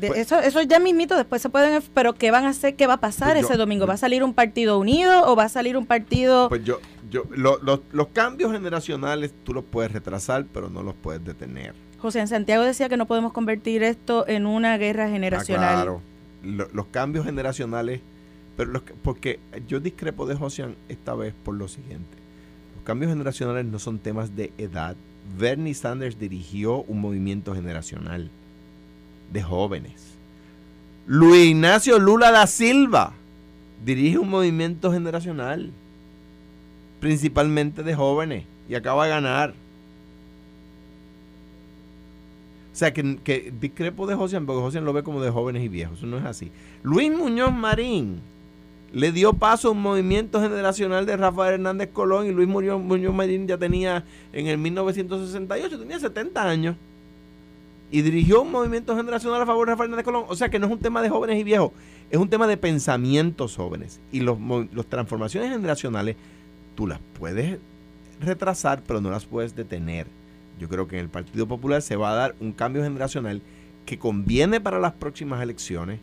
Speaker 4: Pues-
Speaker 2: eso, eso ya mismito, después se pueden... Pero ¿qué van a hacer? ¿Qué va a pasar
Speaker 4: Pues yo-
Speaker 2: ese domingo? ¿Va a salir un partido unido o va a salir un partido...
Speaker 4: Pues yo, yo, lo- lo- los cambios generacionales tú los puedes retrasar, pero no los puedes detener.
Speaker 2: José en Santiago decía que no podemos convertir esto en una guerra
Speaker 4: Ah,
Speaker 2: generacional.
Speaker 4: claro. Lo- los cambios generacionales Pero porque yo discrepo de Josian esta vez por lo siguiente. Los cambios generacionales no son temas de edad. Bernie Sanders dirigió un movimiento generacional de jóvenes. Luis Ignacio Lula da Silva dirige un movimiento generacional, principalmente de jóvenes, y acaba de ganar. O sea, que, discrepo de José, porque José lo ve como de jóvenes y viejos. Eso no es así. Luis Muñoz Marín le dio paso a un movimiento generacional de Rafael Hernández Colón y Luis Muñoz, Muñoz Marín ya tenía, en el 1968, tenía 70 años. Y dirigió un movimiento generacional a favor de Rafael Hernández Colón. O sea, que no es un tema de jóvenes y viejos, es un tema de pensamientos jóvenes. Y las los transformaciones generacionales, tú las puedes retrasar, pero no las puedes detener yo creo que en el Partido Popular se va a dar un cambio generacional que conviene para las próximas elecciones.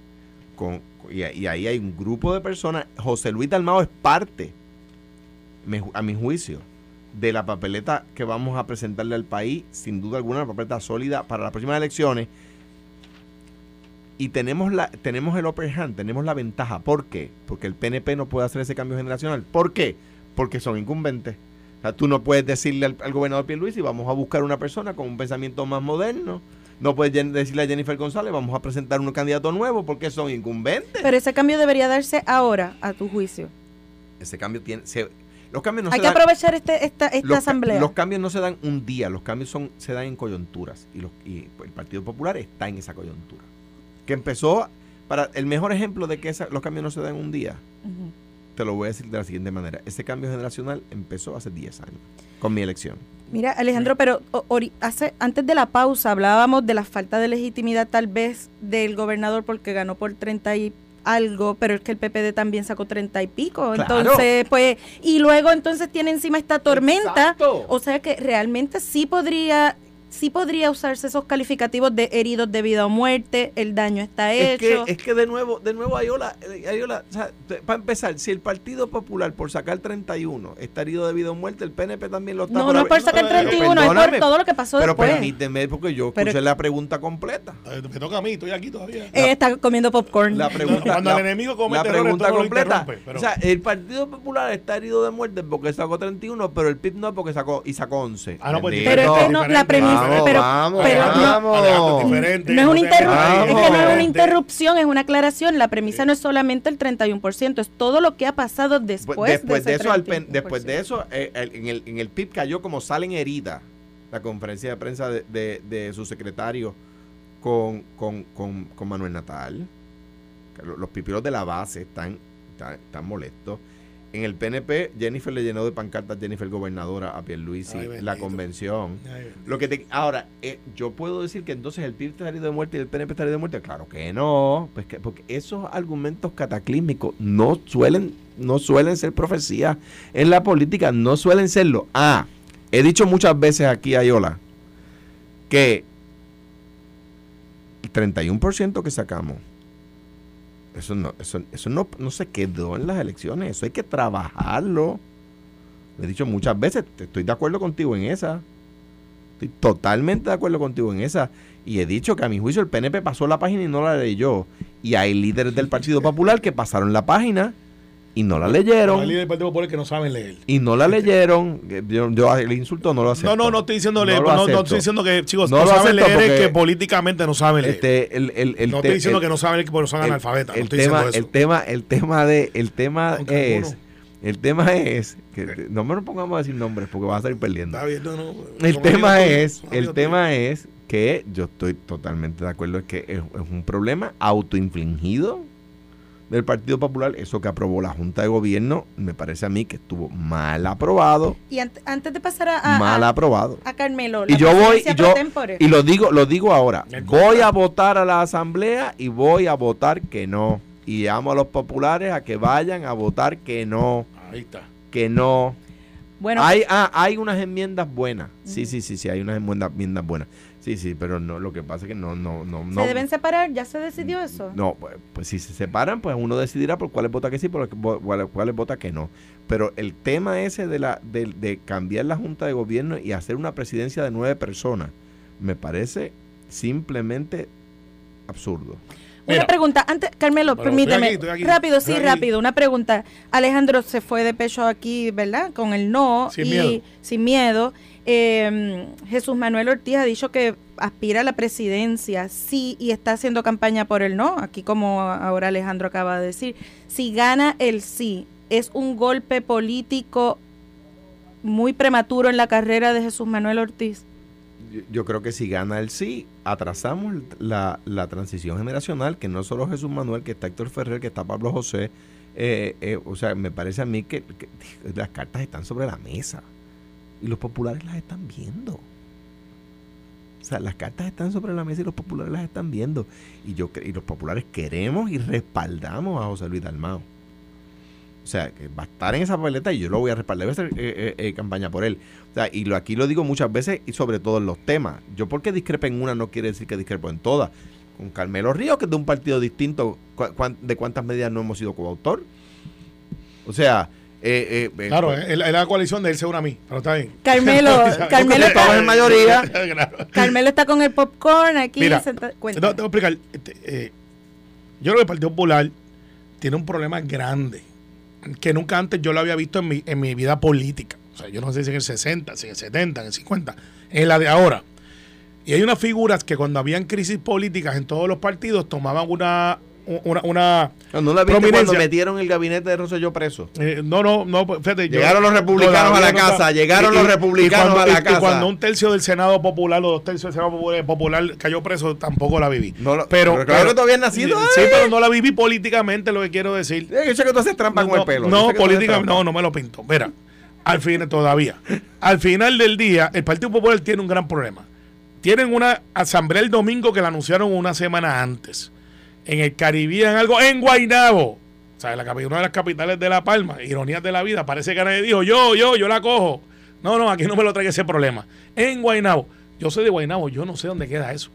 Speaker 4: Con, y, ahí hay un grupo de personas. José Luis Dalmao es parte, a mi juicio, de la papeleta que vamos a presentarle al país. Sin duda alguna, una papeleta sólida para las próximas elecciones. Y tenemos, la, tenemos el upper hand, tenemos la ventaja. ¿Por qué? Porque el PNP no puede hacer ese cambio generacional. ¿Por qué? Porque son incumbentes tú no puedes decirle al, gobernador y vamos a buscar una persona con un pensamiento más moderno. No puedes decirle a Jennifer González, vamos a presentar un candidato nuevo porque son incumbentes.
Speaker 2: Pero ese cambio debería darse ahora, a tu juicio.
Speaker 4: Ese cambio tiene... los cambios
Speaker 2: no Hay que aprovechar este, esta, esta asamblea.
Speaker 4: Los cambios no se dan un día, los cambios son se dan en coyunturas. Y, los, y el Partido Popular está en esa coyuntura. Que empezó... Para el mejor ejemplo de que los cambios no se dan un día te lo voy a decir de la siguiente manera. Ese cambio generacional empezó hace 10 años, con mi elección.
Speaker 2: Mira, Alejandro, pero hace, antes de la pausa hablábamos de la falta de legitimidad tal vez del gobernador porque ganó por 30 y algo, pero es que el PPD también sacó 30 y pico. Entonces, pues, y luego entonces tiene encima esta tormenta. O sea que realmente sí podría sí podría usarse esos calificativos de heridos debido a muerte, el daño está hecho.
Speaker 4: Es que, es que de nuevo, de nuevo, Ayola, Ayola para empezar, si el Partido Popular por sacar 31 está herido debido a muerte, el PNP también lo está.
Speaker 2: No, no es por sacar 31, es por todo lo que pasó
Speaker 4: pero
Speaker 2: después.
Speaker 4: Pero permíteme, porque yo escuché la pregunta completa.
Speaker 3: Me toca a mí, estoy aquí todavía.
Speaker 2: Eh, está comiendo popcorn.
Speaker 4: La pregunta,
Speaker 3: Cuando el enemigo come
Speaker 4: la pregunta completa. O sea, el Partido Popular está herido de muerte porque sacó 31, pero el PIB no porque sacó y sacó 11.
Speaker 2: Ah, no, pues, pero es que no, la premisa, pero, pero no, no, es, una interrupción, es una aclaración. La premisa no es solamente el 31%, es todo lo que ha pasado después,
Speaker 4: después de, eso. después de eso, eh, en, el, en el PIB cayó como salen herida la conferencia de prensa de, de, su secretario con, con, con, Manuel Natal. Los pipiros de la base están, están molestos. En el PNP, Jennifer le llenó de pancartas Jennifer gobernadora a Pierluisi la convención. Lo que te, ahora, eh, yo puedo decir que entonces el PIB estaría de muerte y el PNP estaría de muerte. Claro que no, pues que, porque esos argumentos cataclísmicos no suelen, no suelen ser profecías en la política, no suelen serlo. Ah, he dicho muchas veces aquí, Ayola, que el 31% que sacamos eso no, eso, eso no, no se quedó en las elecciones, eso hay que trabajarlo. Lo he dicho muchas veces, estoy de acuerdo contigo en esa. Estoy totalmente de acuerdo contigo en esa. Y he dicho que a mi juicio el PNP pasó la página y no la leyó. Y hay líderes del Partido Popular que pasaron la página y no la leyeron.
Speaker 3: Hay Partido Popular que no saben leer.
Speaker 4: Y no la leyeron. Yo, yo el insulto no lo acepto.
Speaker 3: No, no, no estoy diciendo leer. No, no, estoy diciendo que, chicos, no, saben leer es que políticamente no saben leer.
Speaker 4: Este, el, el, el,
Speaker 3: no estoy diciendo que no saben leer porque son analfabetas.
Speaker 4: El, tema, el tema, el tema de, el tema es, el tema es que no me pongamos a decir nombres porque vas a salir perdiendo. Está bien, no, el tema es, el tema es que yo estoy totalmente de acuerdo es que es, es un problema autoinfligido del Partido Popular, eso que aprobó la Junta de Gobierno, me parece a mí que estuvo mal aprobado.
Speaker 2: Y antes de pasar a,
Speaker 4: mal aprobado.
Speaker 2: A Carmelo,
Speaker 4: y yo voy y yo y lo digo, lo digo ahora, voy a votar a la asamblea y voy a votar que no. Y llamo a los populares a que vayan a votar que no.
Speaker 3: Ahí está.
Speaker 4: Que no. Bueno, hay, ah, hay unas enmiendas buenas. Sí, sí, sí, sí, hay unas enmiendas buenas. Sí, sí, pero no, lo que pasa es que no, no, no.
Speaker 2: ¿Se deben separar? ¿Ya se decidió eso?
Speaker 4: No, pues, pues, si se separan, pues uno decidirá por cuáles vota que sí, por cuáles vota que no. Pero el tema ese de, la, de, de cambiar la Junta de Gobierno y hacer una presidencia de nueve personas, me parece simplemente absurdo.
Speaker 2: Una pregunta, antes, Carmelo, permíteme. rápido, sí, rápido. Una pregunta. Alejandro se fue de pecho aquí, ¿verdad? Con el no
Speaker 3: sin
Speaker 2: y
Speaker 3: miedo.
Speaker 2: sin miedo. Eh, Jesús Manuel Ortiz ha dicho que aspira a la presidencia, sí, y está haciendo campaña por el no, aquí como ahora Alejandro acaba de decir. Si gana el sí, ¿es un golpe político muy prematuro en la carrera de Jesús Manuel Ortiz?
Speaker 4: Yo, creo que si gana el sí, atrasamos la, la, transición generacional, que no solo Jesús Manuel, que está Héctor Ferrer, que está Pablo José. Eh, eh, o sea, me parece a mí que, las cartas están sobre la mesa y los populares las están viendo. O sea, las cartas están sobre la mesa y los populares las están viendo. Y yo y los populares queremos y respaldamos a José Luis Dalmao. O sea, que va a estar en esa papeleta y yo lo voy a respaldar, voy a hacer eh, eh, eh, campaña por él. O sea, y lo, aquí lo digo muchas veces y sobre todo en los temas. Yo porque discrepo en una no quiere decir que discrepo en todas. Con Carmelo Ríos, que es de un partido distinto, ¿de cuántas medidas no hemos sido coautor? O sea,
Speaker 3: eh, eh, claro, es la coalición de él se une a mí, pero está bien.
Speaker 2: Carmelo, Carmelo
Speaker 4: está en mayoría.
Speaker 2: Carmelo está con el popcorn aquí.
Speaker 3: Mira, te, voy a explicar. Este, yo creo que el Partido Popular tiene un problema grande que nunca antes yo lo había visto en mi, en mi vida política. O sea, yo no sé si en el 60, si en el 70, en el 50, en la de ahora. Y hay unas figuras que cuando habían crisis políticas en todos los partidos tomaban una una, una
Speaker 4: no la viste cuando metieron el gabinete de Rosselló preso.
Speaker 3: Eh, no, no, no, pues, fíjate,
Speaker 4: llegaron los republicanos a la casa, llegaron los republicanos a la casa. Y
Speaker 3: cuando un tercio del Senado Popular o dos tercios del Senado Popular, cayó preso, tampoco la viví.
Speaker 4: pero, claro que todavía nacido.
Speaker 3: Sí, pero no la viví políticamente, lo que quiero decir.
Speaker 4: yo sé que tú haces trampa con el pelo.
Speaker 3: No, políticamente, no, no me lo pinto. Mira, al fin, todavía. al final del día, el Partido Popular tiene un gran problema. Tienen una asamblea el domingo que la anunciaron una semana antes en el Caribe, en algo, en Guaynabo. O sea, la, una de las capitales de La Palma, ironías de la vida, parece que nadie dijo, yo, yo, yo la cojo. No, no, aquí no me lo traiga ese problema. En Guaynabo. Yo soy de Guaynabo, yo no sé dónde queda eso.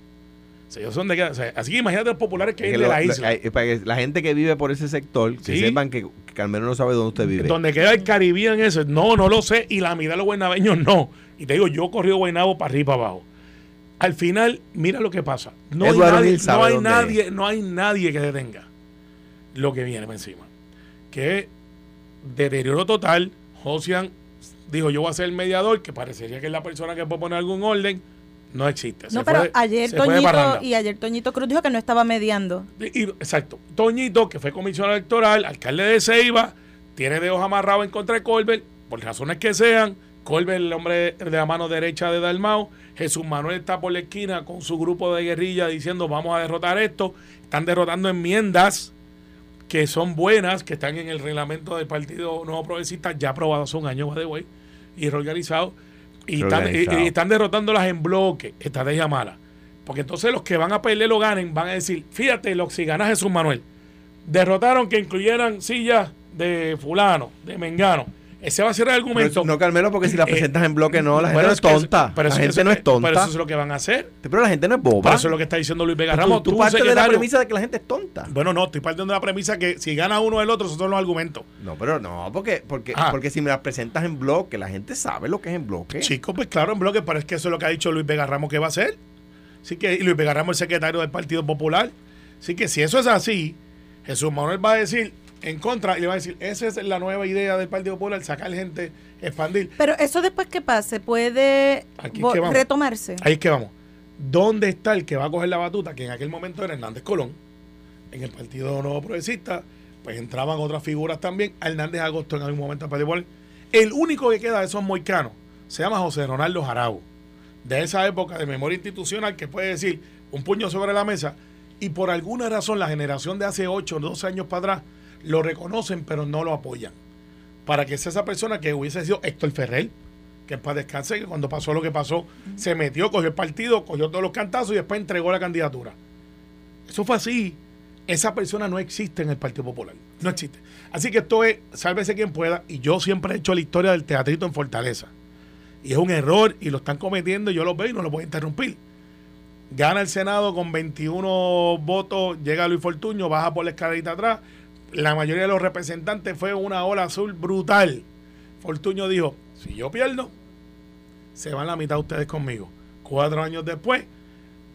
Speaker 3: O sea, yo sé dónde queda. así que imagínate los populares que hay de la isla.
Speaker 4: para que la gente que vive por ese sector, que sepan que, Carmelo no sabe dónde usted vive.
Speaker 3: Donde queda el Caribe en eso, no, no lo sé. Y la mitad de los guaynabeños no. Y te digo, yo he corrido Guaynabo para arriba y para abajo al final, mira lo que pasa. No hay, nadie, no hay nadie, no hay nadie que detenga lo que viene encima. Que deterioro total. Josian dijo, yo voy a ser el mediador, que parecería que es la persona que puede poner algún orden. No existe.
Speaker 2: No, pero ayer Toñito y ayer Toñito Cruz dijo que no estaba mediando.
Speaker 3: exacto. Toñito, que fue comisionado electoral, alcalde de Ceiba, tiene dedos amarrados en contra de Colbert, por razones que sean. Colbert, el hombre de la mano derecha de Dalmau, Jesús Manuel está por la esquina con su grupo de guerrilla diciendo vamos a derrotar esto. Están derrotando enmiendas que son buenas, que están en el reglamento del Partido Nuevo Progresista, ya aprobados hace un año, de way, y reorganizados. Y están, y, están derrotándolas en bloque, estrategia mala. Porque entonces los que van a pelear lo ganen van a decir, fíjate, lo, si gana Jesús Manuel, derrotaron que incluyeran sillas de fulano, de mengano ese va a ser el argumento.
Speaker 4: no, Carmelo, porque si la eh, presentas en bloque, no, la gente no es tonta. la gente no es tonta.
Speaker 3: Pero eso es lo que van a hacer.
Speaker 4: Pero la gente no es boba.
Speaker 3: Pero eso es lo que está diciendo Luis Vega Ramos.
Speaker 4: Tú, tú partes de la premisa de que la gente es tonta.
Speaker 3: Bueno, no, estoy partiendo de la premisa que si gana uno o el otro, esos son los argumentos.
Speaker 4: No, pero no, porque, porque, ah. porque si me las presentas en bloque, la gente sabe lo que es en bloque.
Speaker 3: Chicos, pues claro, en bloque, pero es que eso es lo que ha dicho Luis Vega Ramos que va a hacer. Así que Luis Vega Ramos es el secretario del Partido Popular. Así que si eso es así, Jesús Manuel va a decir en contra y le va a decir, esa es la nueva idea del Partido Popular, sacar gente expandir.
Speaker 2: Pero eso después que pase, ¿puede retomarse?
Speaker 3: Ahí es que vamos. ¿Dónde está el que va a coger la batuta? Que en aquel momento era Hernández Colón. En el Partido Nuevo Progresista, pues entraban otras figuras también. Hernández Agosto en algún momento Partido El único que queda de esos moicanos se llama José Ronaldo Jarabo. De esa época de memoria institucional que puede decir un puño sobre la mesa. Y por alguna razón la generación de hace 8 o 12 años para atrás lo reconocen pero no lo apoyan para que sea esa persona que hubiese sido Héctor Ferrer, que para descansar, que cuando pasó lo que pasó, se metió, cogió el partido, cogió todos los cantazos y después entregó la candidatura. Eso fue así. Esa persona no existe en el Partido Popular. No existe. Así que esto es, sálvese quien pueda. Y yo siempre he hecho la historia del teatrito en Fortaleza. Y es un error y lo están cometiendo. Yo lo veo y no lo voy a interrumpir. Gana el Senado con 21 votos, llega Luis Fortuño, baja por la escalerita atrás, la mayoría de los representantes fue una ola azul brutal. Fortuño dijo, si yo pierdo, se van la mitad ustedes conmigo. Cuatro años después,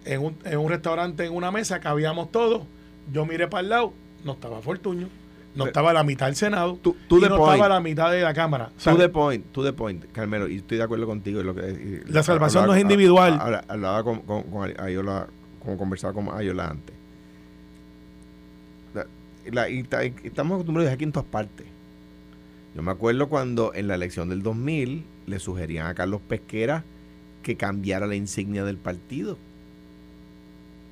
Speaker 3: en un, en un restaurante, en una mesa, cabíamos todos, Yo miré para el lado, no estaba Fortuño, no
Speaker 4: Pero-
Speaker 3: estaba la mitad del Senado,
Speaker 4: Tú- tú
Speaker 3: y no
Speaker 4: point.
Speaker 3: estaba la mitad de la Cámara.
Speaker 4: To the point, to the point, Carmelo, y estoy de acuerdo contigo. en lo que, y-
Speaker 3: La salvación no es individual.
Speaker 4: Hablaba, hablaba con, con, con Ayola, como conversaba con Ayola antes. La- y ta- y estamos acostumbrados aquí en todas partes. Yo me acuerdo cuando en la elección del 2000 le sugerían a Carlos Pesquera que cambiara la insignia del partido.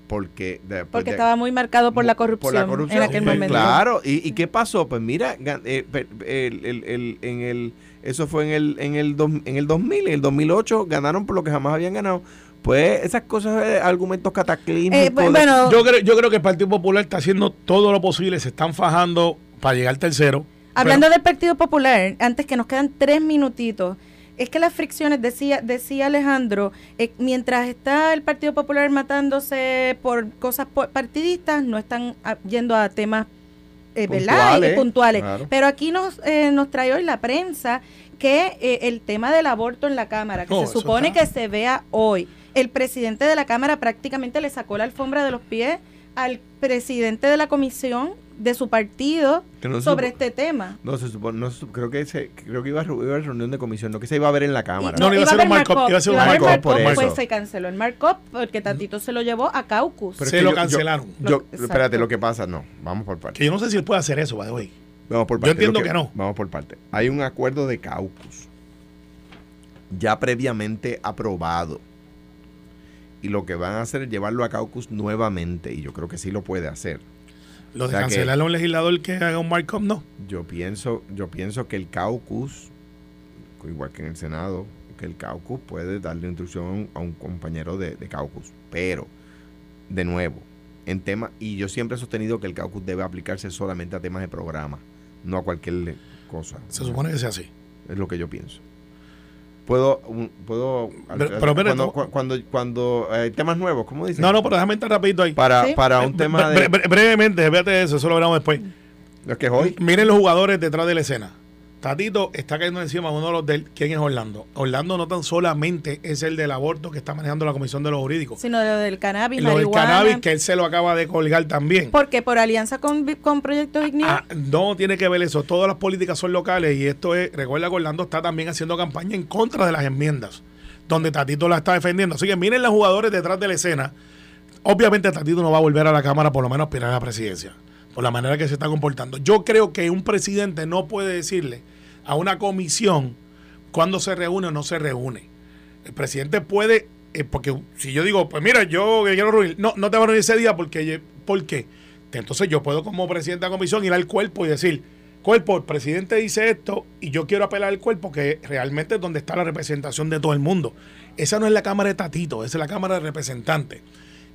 Speaker 4: Porque, después
Speaker 2: Porque
Speaker 4: de-
Speaker 2: estaba muy marcado por la corrupción,
Speaker 4: por la corrupción.
Speaker 2: en aquel
Speaker 3: Pues
Speaker 2: momento.
Speaker 4: Claro, ¿Y, y qué pasó? Pues mira, eh, el- el- el- en el, eso fue en el, en, el dos- en el 2000, en el 2008 ganaron por lo que jamás habían ganado. Pues esas cosas, eh, argumentos cataclísmicos.
Speaker 2: Eh, bueno,
Speaker 3: yo, creo, yo creo que el Partido Popular está haciendo todo lo posible, se están fajando para llegar tercero.
Speaker 2: Hablando del Partido Popular, antes que nos quedan tres minutitos, es que las fricciones, decía, decía Alejandro, eh, mientras está el Partido Popular matándose por cosas partidistas, no están ah, yendo a temas eh, ¿verdad?
Speaker 4: Puntuales,
Speaker 2: puntuales.
Speaker 4: claro.
Speaker 2: Pero aquí nos, eh, nos trae hoy la prensa que eh, el tema del aborto en la Cámara, que
Speaker 3: No,
Speaker 2: se supone
Speaker 3: está-
Speaker 2: que se vea hoy, el presidente de la Cámara prácticamente le sacó la alfombra de los pies al presidente de la comisión de su partido
Speaker 4: Que no
Speaker 2: sobre
Speaker 4: supo-
Speaker 2: este tema.
Speaker 4: No se supone, no se supo- creo que se, creo que iba a, iba a reunión de comisión, no que se iba a ver en la cámara.
Speaker 3: No, no, iba a ser un markup, iba a ser un
Speaker 4: markup, por
Speaker 2: pues
Speaker 4: eso.
Speaker 2: se canceló el markup porque Tatito se lo llevó a Caucus.
Speaker 4: Pero
Speaker 3: Se
Speaker 4: que
Speaker 3: lo
Speaker 4: yo- yo-
Speaker 3: cancelaron.
Speaker 4: Yo,
Speaker 2: Lo-
Speaker 4: espérate, lo que pasa, no, vamos por partes.
Speaker 3: Que yo no sé si él puede hacer eso, the way.
Speaker 4: Vamos por
Speaker 3: Yo
Speaker 4: parte.
Speaker 3: entiendo
Speaker 4: Lo
Speaker 3: que no.
Speaker 4: Vamos por parte. Hay un acuerdo de caucus ya previamente aprobado. Y lo que van a hacer es llevarlo a caucus nuevamente. Y yo creo que sí lo puede hacer.
Speaker 3: Lo de
Speaker 4: O sea que-
Speaker 3: cancelarle a un legislador que haga un markup, no.
Speaker 4: Yo pienso, yo pienso que el caucus, igual que en el Senado, que el caucus puede darle instrucción a un compañero de, de caucus. Pero, de nuevo, en tema, y yo siempre he sostenido que el caucus debe aplicarse solamente a temas de programa, no a cualquier cosa.
Speaker 3: Se supone que sea así.
Speaker 4: Es lo que yo pienso. Puedo, un- puedo,
Speaker 3: Pero- pero espera,
Speaker 4: cuando, cu- cuando, cuando hay temas nuevos, ¿cómo dicen?
Speaker 3: No, no, pero déjame entrar rapidito ahí.
Speaker 4: Para,
Speaker 2: Sí.
Speaker 4: para un tema
Speaker 3: bre-
Speaker 4: de,
Speaker 3: bre- brevemente, de eso, eso lo veremos después.
Speaker 4: lo que es hoy.
Speaker 3: Miren los jugadores detrás de la escena. Tatito está cayendo encima de uno de los del. ¿Quién es Orlando? Orlando no tan solamente es el del aborto que está manejando la Comisión de los Jurídicos.
Speaker 2: Sino lo del cannabis,
Speaker 3: Lo del cannabis que él se lo acaba de colgar también.
Speaker 2: Porque por alianza con, con Proyecto Dignidad.
Speaker 3: Ah, no tiene que ver eso. Todas las políticas son locales y esto es. Recuerda que Orlando está también haciendo campaña en contra de las enmiendas, donde Tatito la está defendiendo. Así que miren los jugadores detrás de la escena. Obviamente Tatito no va a volver a la Cámara, por lo menos aspirar a la presidencia, por la manera que se está comportando. Yo creo que un presidente no puede decirle a una comisión cuándo se reúne o no se reúne. El presidente puede, eh, porque si yo digo, pues mira, yo quiero reunir, no, no te va a reunir ese día porque, ¿por qué? Entonces yo puedo como presidente de la comisión ir al cuerpo y decir, cuerpo, el presidente dice esto y yo quiero apelar al cuerpo que realmente es donde está la representación de todo el mundo. Esa no es la Cámara de Tatito, esa es la Cámara de Representantes.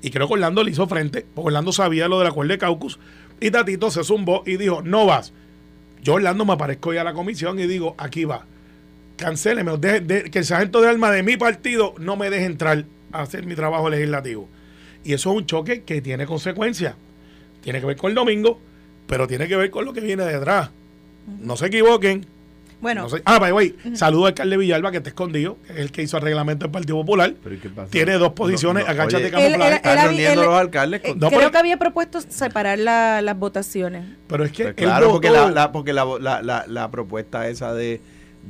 Speaker 3: Y creo que Orlando le hizo frente, porque Orlando sabía lo del acuerdo de Caucus y Tatito se zumbó y dijo, no vas. Yo Orlando me aparezco ya a la comisión y digo, aquí va. Cancéleme, de- que el sargento de armas de mi partido no me deje entrar a hacer mi trabajo legislativo. Y eso es un choque que tiene consecuencias. Tiene que ver con el domingo, pero tiene que ver con lo que viene detrás. No se equivoquen.
Speaker 2: Bueno,
Speaker 3: No sé- ah, by the way, saludo al alcalde Villalba que está escondido, que es el que hizo el reglamento del Partido Popular.
Speaker 4: Pero ¿y qué pasa?
Speaker 3: Tiene dos posiciones, agáchate,
Speaker 4: oye,
Speaker 3: camuflaje.
Speaker 2: Él-
Speaker 4: Están reuniendo los alcaldes con-
Speaker 3: No,
Speaker 2: creo
Speaker 3: pero-
Speaker 2: que había propuesto separar la- las votaciones.
Speaker 3: Pero es que
Speaker 4: Pues claro, porque, la, la- porque la, la, la, la propuesta esa de,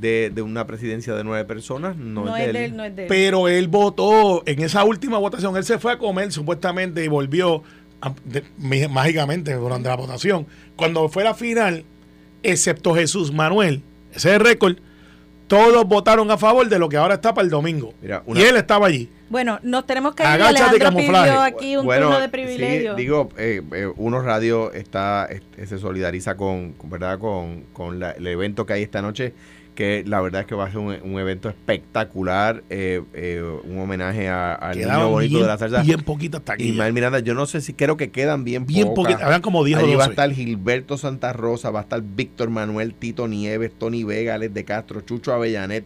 Speaker 4: de, de una presidencia de nueve personas no,
Speaker 2: No,
Speaker 4: es de él.
Speaker 2: él, no es de él.
Speaker 3: Pero él votó en esa última votación. Él se fue a comer supuestamente y volvió a- de- mi- mágicamente durante la votación. Cuando fue la final, excepto Jesús Manuel, ese es el récord, todos votaron a favor de lo que ahora está para el domingo.
Speaker 4: Mira, una-
Speaker 3: y él estaba allí.
Speaker 2: Bueno, nos tenemos que ir.
Speaker 3: Agáchate,
Speaker 2: Alejandro
Speaker 3: camuflaje.
Speaker 2: pidió aquí un turno de privilegio.
Speaker 4: sí, digo, eh, eh, Uno Radio está, este, se solidariza con, con, ¿verdad? con, con la- el evento que hay esta noche, que la verdad es que va a ser un, un evento espectacular, eh, eh, un homenaje a- al niño bonito
Speaker 3: bien,
Speaker 4: de la salsa.
Speaker 3: bien poquitas taquillas.
Speaker 4: Ismael Miranda, yo no sé si creo que quedan bien
Speaker 3: Bien
Speaker 4: pocas.
Speaker 3: poquitas. Habían como 10 o
Speaker 4: va a
Speaker 3: 12.
Speaker 4: estar Gilberto Santa Rosa, va a estar Víctor Manuel, Tito Nieves, Tony Vega, Alex de Castro, Chucho Avellanet,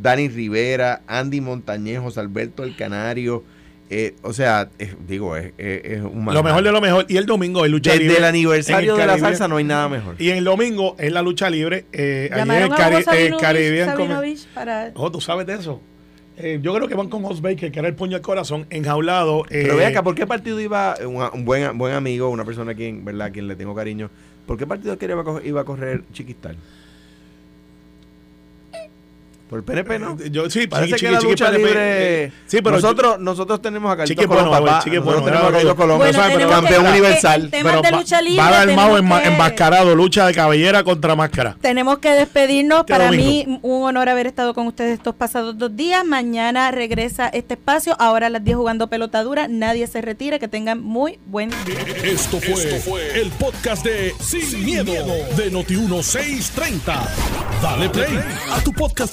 Speaker 4: Dani Rivera, Andy Montañejos, Alberto El Canario. Eh, o sea, es- digo, es, es- es un
Speaker 3: Lo mejor de lo mejor. Y el domingo es lucha
Speaker 4: Desde
Speaker 3: libre.
Speaker 4: el
Speaker 3: en
Speaker 4: aniversario
Speaker 3: el
Speaker 4: de la
Speaker 3: Caribe.
Speaker 4: salsa no hay nada mejor.
Speaker 3: Y el domingo es la lucha libre. Eh, allí en
Speaker 2: Llamaron
Speaker 3: el, eh,
Speaker 2: Sabinovich para...
Speaker 3: Oh, tú sabes de eso. Eh, yo creo que van con Os Baker, que era el puño al corazón, enjaulado.
Speaker 4: Pero
Speaker 3: eh,
Speaker 4: ve acá, ¿por qué partido iba un, un buen, buen amigo, una persona a quien, ¿verdad? a quien le tengo cariño? ¿Por qué partido que iba a, iba correr Chiquistal? Por el PNP, ¿no?
Speaker 3: Eh, Yo, sí,
Speaker 4: Parece
Speaker 3: Chiqui-
Speaker 4: que la
Speaker 3: Chiqui-
Speaker 4: lucha
Speaker 3: Chiqui-
Speaker 4: libre.
Speaker 3: eh, sí, pero
Speaker 4: nosotros, nosotros tenemos a Carlitos Colón,
Speaker 3: bueno,
Speaker 4: papá.
Speaker 3: Chiqui
Speaker 4: nosotros
Speaker 3: bueno,
Speaker 4: tenemos a
Speaker 3: era-
Speaker 4: Carlitos Colón,
Speaker 3: bueno,
Speaker 2: Bueno,
Speaker 3: pero
Speaker 2: tenemos
Speaker 4: campeón
Speaker 2: que-
Speaker 4: universal.
Speaker 3: pero
Speaker 2: de
Speaker 3: va-
Speaker 2: lucha libre.
Speaker 3: va
Speaker 2: que-
Speaker 3: enmascarado, lucha de cabellera contra máscara.
Speaker 2: Tenemos que despedirnos.
Speaker 3: Este
Speaker 2: Para
Speaker 3: domingo.
Speaker 2: mí, un honor haber estado con ustedes estos pasados dos días. Mañana regresa este espacio. Ahora a las 10 jugando pelota dura. Nadie se retira. Que tengan muy buen día.
Speaker 1: Esto fue, el podcast de Sin, miedo, de Noti1630. Dale play a tu podcast